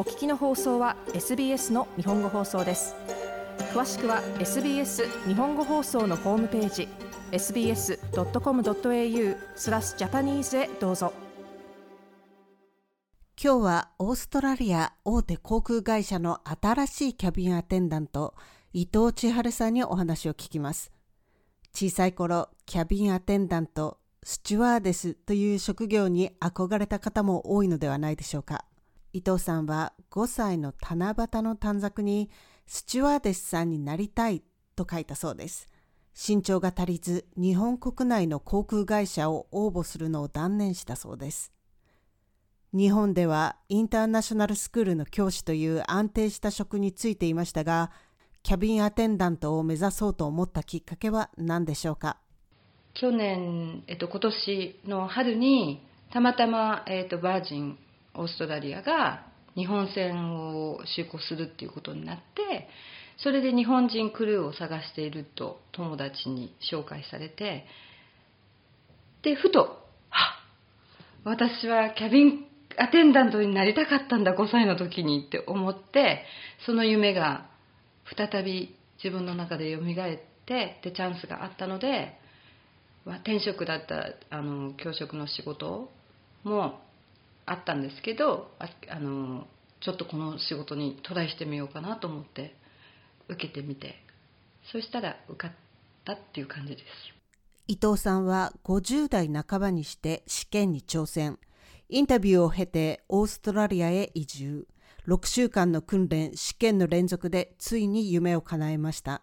お聞きの放送は SBS の日本語放送です。詳しくは SBS 日本語放送のホームページ sbs.com.au スラスジャパニーズへどうぞ。今日はオーストラリア大手航空会社の新しいキャビンアテンダント伊藤千春さんにお話を聞きます。小さい頃キャビンアテンダントスチュワーデスという職業に憧れた方も多いのではないでしょうか。伊藤さんは5歳の七夕の短冊にスチュワーデスさんになりたいと書いたそうです。身長が足りず日本国内の航空会社を応募するのを断念したそうです。日本ではインターナショナルスクールの教師という安定した職に就いていましたがキャビンアテンダントを目指そうと思ったきっかけは何でしょうか？去年、えっと、今年の春にたまたま、えっと、バージンオーストラリアが日本船を就航するっていうことになってそれで日本人クルーを探していると友達に紹介されてでふとあ私はキャビンアテンダントになりたかったんだ5歳の時にって思ってその夢が再び自分の中で蘇ってでチャンスがあったので転職だったあの教職の仕事もあったんですけどああのちょっとこの仕事にトライしてみようかなと思って受けてみてそしたら受かったっていう感じです。伊藤さんは50代半ばにして試験に挑戦。インタビューを経てオーストラリアへ移住。6週間の訓練試験の連続でついに夢を叶えました。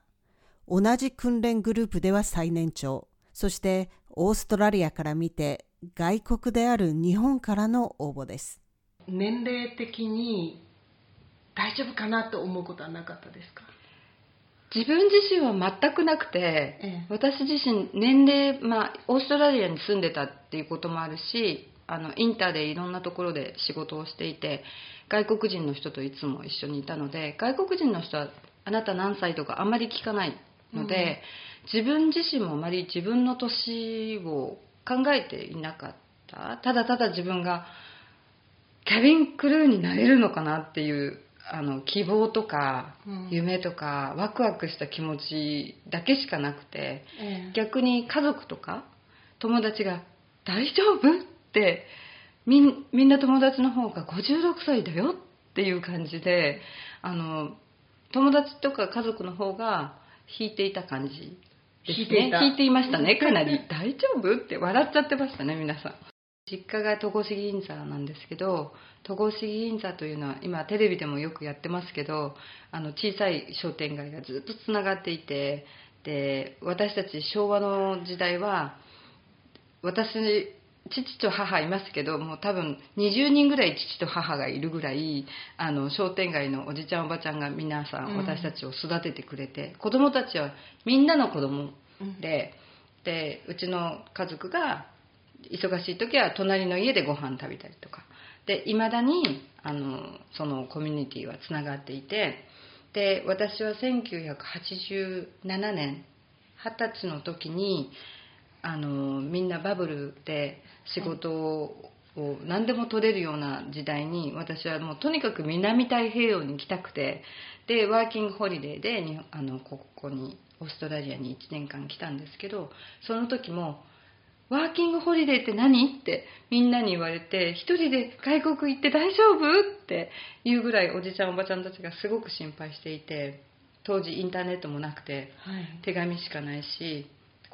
同じ訓練グループでは最年長。そしてオーストラリアから見て外国である日本からの応募です。年齢的に大丈夫かなと思うことはなかったですか？自分自身は全くなくて、ええ、私自身年齢、まあ、オーストラリアに住んでたっていうこともあるしあのインターでいろんなところで仕事をしていて外国人の人といつも一緒にいたので外国人の人はあなた何歳とかあんまり聞かないので、うん、自分自身もあまり自分の年を考えていなかった。ただただ自分がキャビンクルーになれるのかなっていうあの希望とか夢とか、ワクワクした気持ちだけしかなくて、え逆に家族とか友達が「大丈夫?」ってみんな友達の方が56歳だよっていう感じであの友達とか家族の方が引いていた感じですね。引いていましたねかなり。大丈夫って笑っちゃってましたね皆さん。実家が戸越銀座なんですけど戸越銀座というのは今テレビでもよくやってますけどあの小さい商店街がずっとつながっていてで私たち昭和の時代は私父と母いますけどもう多分20人ぐらい父と母がいるぐらいあの商店街のおじちゃんおばちゃんが皆さん私たちを育ててくれて、うん、子供たちはみんなの子供で、うん、でうちの家族が忙しい時は隣の家でご飯食べたりとか。でいまだにあのそのコミュニティはつながっていてで私は1987年二十歳の時にあのみんなバブルで仕事を何でも取れるような時代に私はもうとにかく南太平洋に来たくてでワーキングホリデーでにあのここにオーストラリアに1年間来たんですけどその時も「ワーキングホリデーって何?」ってみんなに言われて「一人で外国行って大丈夫?」っていうぐらいおじちゃんおばちゃんたちがすごく心配していて当時インターネットもなくて、手紙しかないし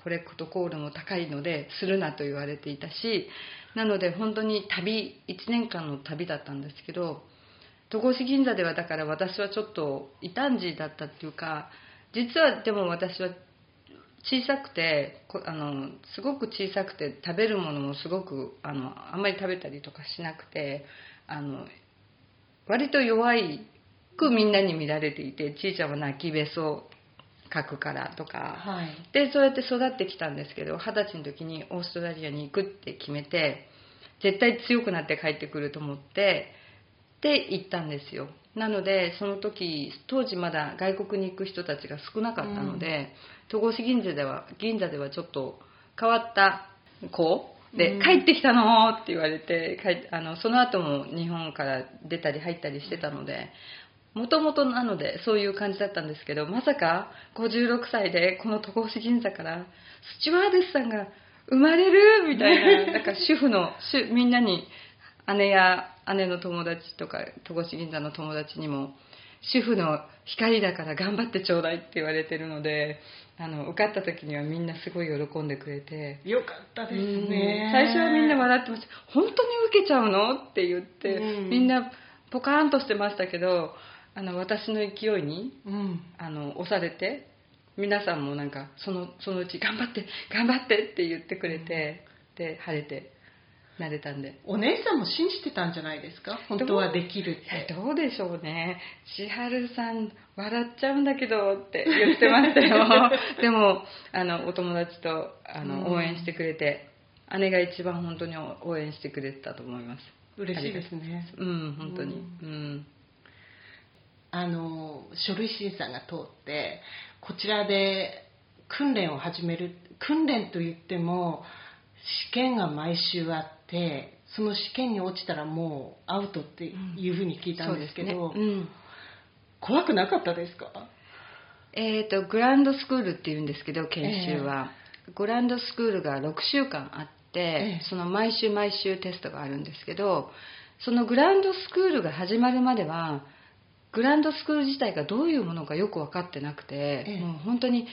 コレクトコールも高いのでするなと言われていたしなので本当に旅1年間の旅だったんですけど戸越銀座ではだから私はちょっと異端児だったっていうか実はでも私は小さくてあのすごく小さくて食べるものもすごくあのあんまり食べたりとかしなくてあの割と弱いくみんなに見られていてちいちゃんは泣きべそ書くからとか、はい、でそうやって育ってきたんですけど二十歳の時にオーストラリアに行くって決めて絶対強くなって帰ってくると思ってで行ったんですよ。なのでその時当時まだ外国に行く人たちが少なかったので、戸越銀座では銀座ではちょっと変わった子？で、帰ってきたの？って言われて帰あのその後も日本から出たり入ったりしてたのでもともとなのでそういう感じだったんですけどまさか56歳でこの戸越銀座からスチュワーデスさんが生まれるみたいな なんか主婦の主みんなに姉や姉の友達とか戸越銀座の友達にも主婦の光だから頑張ってちょうだいって言われてるのであの受かった時にはみんなすごい喜んでくれてよかったですね。最初はみんな笑ってました本当に受けちゃうの？って言って、うん。みんなポカーンとしてましたけどあの私の勢いにうん。あの押されて皆さんもなんかそのそのうち頑張って頑張ってって言ってくれて、で晴れて慣れたんで。お姉さんも信じてたんじゃないですか？本当はできるって。どうでしょうね。千春さん笑っちゃうんだけどって 言ってましたよ。でもあのお友達とあのうん。応援してくれて、姉が一番本当に応援してくれてたと思います。嬉しいですね。うん本当に。うんあの書類審査が通ってこちらで訓練を始める訓練といっても試験が毎週あってその試験に落ちたらもうアウトっていうふうに聞いたんですけど、そうですね。うん。怖くなかったですか？えー、とグランドスクールっていうんですけど研修は、グランドスクールが6週間あって、ええ。その毎週毎週テストがあるんですけどそのグランドスクールが始まるまではグランドスクール自体がどういうものかよく分かってなくて、ええ。もう本当に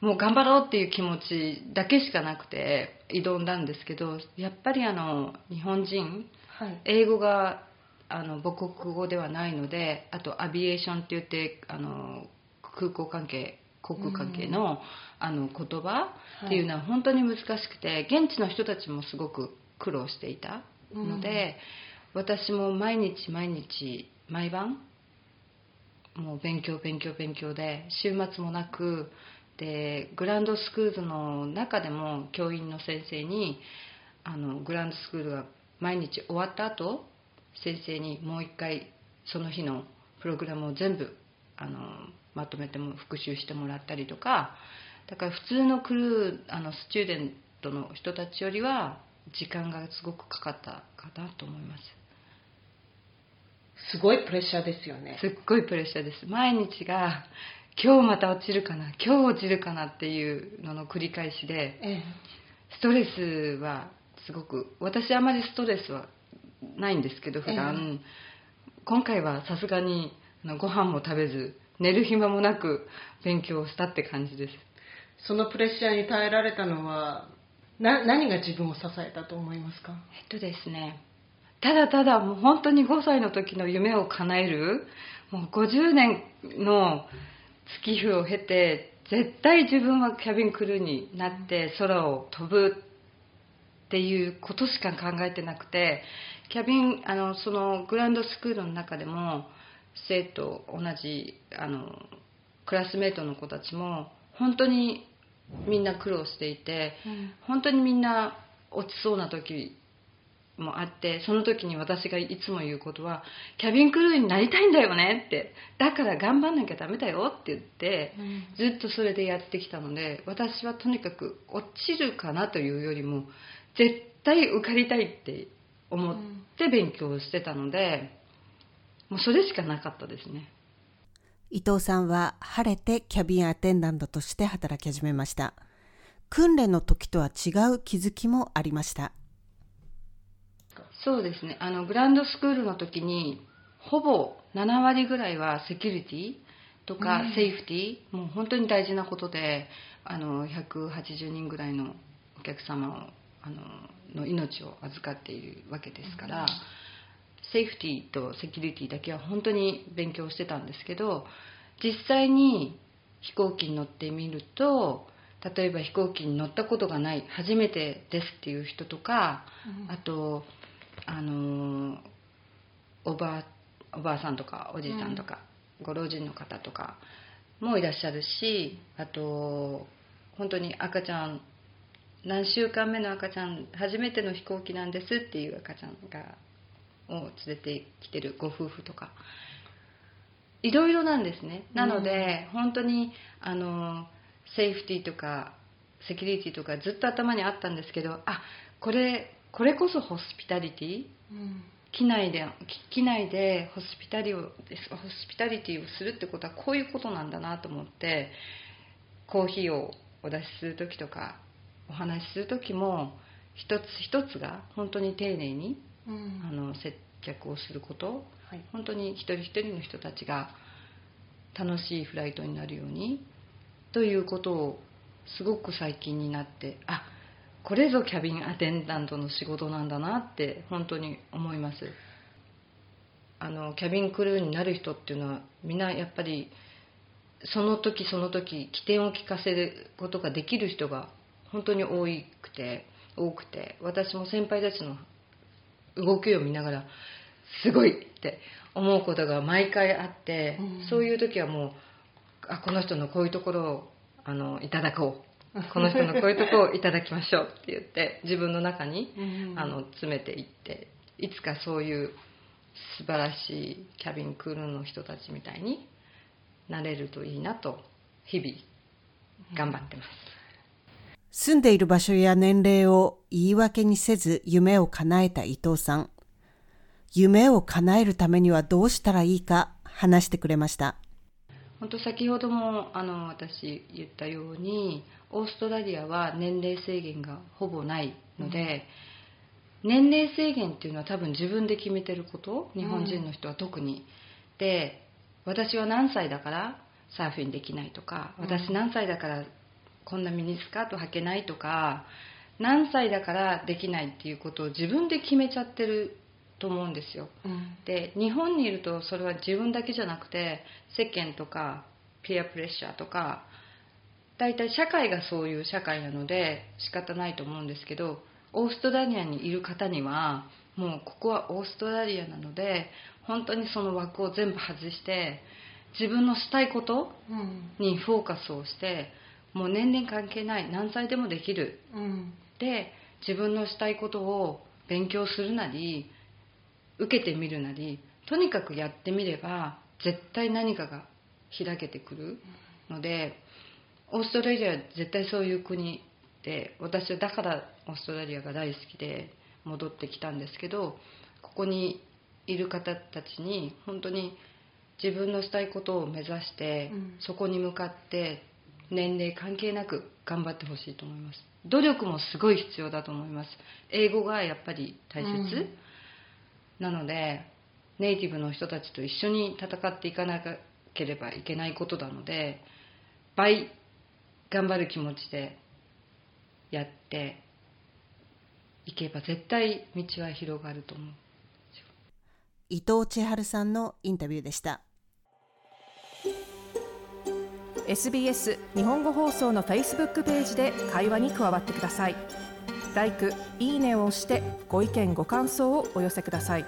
もう頑張ろうっていう気持ちだけしかなくて挑んだんですけどやっぱりあの日本人はい。英語があの母国語ではないのであとアビエーションって言ってあの空港関係航空関係の,、あの言葉っていうのは本当に難しくて現地の人たちもすごく苦労していたので、私も毎日毎日毎晩もう勉強勉強勉強で週末もなくでグランドスクールの中でも教員の先生にあのグランドスクールが毎日終わった後先生にもう一回その日のプログラムを全部あのまとめても復習してもらったりとかだから普通のクルーあのスチューデントの人たちよりは時間がすごくかかったかなと思います。すごいプレッシャーですよね。すっごいプレッシャーです。毎日が今日また落ちるかな今日落ちるかなっていうのの繰り返しでえストレスはすごく私あまりストレスはないんですけど普段、今回はさすがにご飯も食べず寝る暇もなく勉強をしたって感じです。えそのプレッシャーに耐えられたのはな何が自分を支えたと思いますか？えっとですねただただもう本当に5歳の時の夢を叶えるもう50年の月日を経て絶対自分はキャビンクルーになって空を飛ぶっていうことしか考えてなくてキャビンあのそのグランドスクールの中でも生徒同じあのクラスメートの子たちも本当にみんな苦労していて、本当にみんな落ちそうな時もあってその時に私がいつも言うことはキャビンクルーになりたいんだよねってだから頑張んなきゃダメだよって言って、ずっとそれでやってきたので私はとにかく落ちるかなというよりも絶対受かりたいって思って勉強してたので、もうそれしかなかったですね伊藤さんは晴れてキャビンアテンダントとして働き始めました。訓練の時とは違う気づきもありました。そうですね。あのグランドスクールの時にほぼ7割ぐらいはセキュリティとかセーフティー、もう本当に大事なことであの180人ぐらいのお客様をあのの命を預かっているわけですから、セーフティーとセキュリティだけは本当に勉強してたんですけど実際に飛行機に乗ってみると例えば飛行機に乗ったことがない初めてですっていう人とか、あとあのおばあおばあさんとかおじいさんとか、ご老人の方とかもいらっしゃるしあと本当に赤ちゃん何週間目の赤ちゃん初めての飛行機なんですっていう赤ちゃんがを連れてきてるご夫婦とかいろいろなんですね。なので、本当にあのセーフティーとかセキュリティとかずっと頭にあったんですけどあこれこれこそホスピタリティ、うん、機内で機内でホスピタリをホスピタリティをするってことはこういうことなんだなと思ってコーヒーをお出しする時とかお話しする時も一つ一つが本当に丁寧に、うん、あの接客をすること、はい、本当に一人一人の人たちが楽しいフライトになるようにということをすごく最近になってあこれぞキャビンアテンダントの仕事なんだなって本当に思います。あのキャビンクルーになる人っていうのはみんなやっぱりその時その時起点を聞かせることができる人が本当に多くて多くて私も先輩たちの動きを見ながらすごいって思うことが毎回あって、うん、そういう時はもうあこの人のこういうところをあのいただこうこの人のこういうところをいただきましょうって言って自分の中に、うん、あの詰めていっていつかそういう素晴らしいキャビンクルーの人たちみたいになれるといいなと日々頑張ってます。住んでいる場所や年齢を言い訳にせず夢を叶えた伊藤さん。夢を叶えるためにはどうしたらいいか話してくれました。本当先ほどもあの私言ったようにオーストラリアは年齢制限がほぼないので、うん、年齢制限っていうのは多分自分で決めてること日本人の人は特に、うん、で私は何歳だからサーフィンできないとか私何歳だからこんなミニスカート履けないとか何歳だからできないっていうことを自分で決めちゃってると思うんですよ、うん、で日本にいるとそれは自分だけじゃなくて世間とかピアプレッシャーとか大体社会がそういう社会なので仕方ないと思うんですけどオーストラリアにいる方にはもうここはオーストラリアなので本当にその枠を全部外して自分のしたいことにフォーカスをして、もう年齢関係ない何歳でもできる、うん、で自分のしたいことを勉強するなり受けてみるなりとにかくやってみれば絶対何かが開けてくるのでオーストラリアは絶対そういう国で私はだからオーストラリアが大好きで戻ってきたんですけどここにいる方たちに本当に自分のしたいことを目指して、うん、そこに向かって年齢関係なく頑張ってほしいと思います。努力もすごい必要だと思います。英語がやっぱり大切、うん。なのでネイティブの人たちと一緒に戦っていかなければいけないことなので倍頑張る気持ちでやっていけば絶対道は広がると思う伊藤千春さんのインタビューでした SBS 日本語放送の Facebook ページで会話に加わってください。LIKE、いいねを押してご意見ご感想をお寄せください。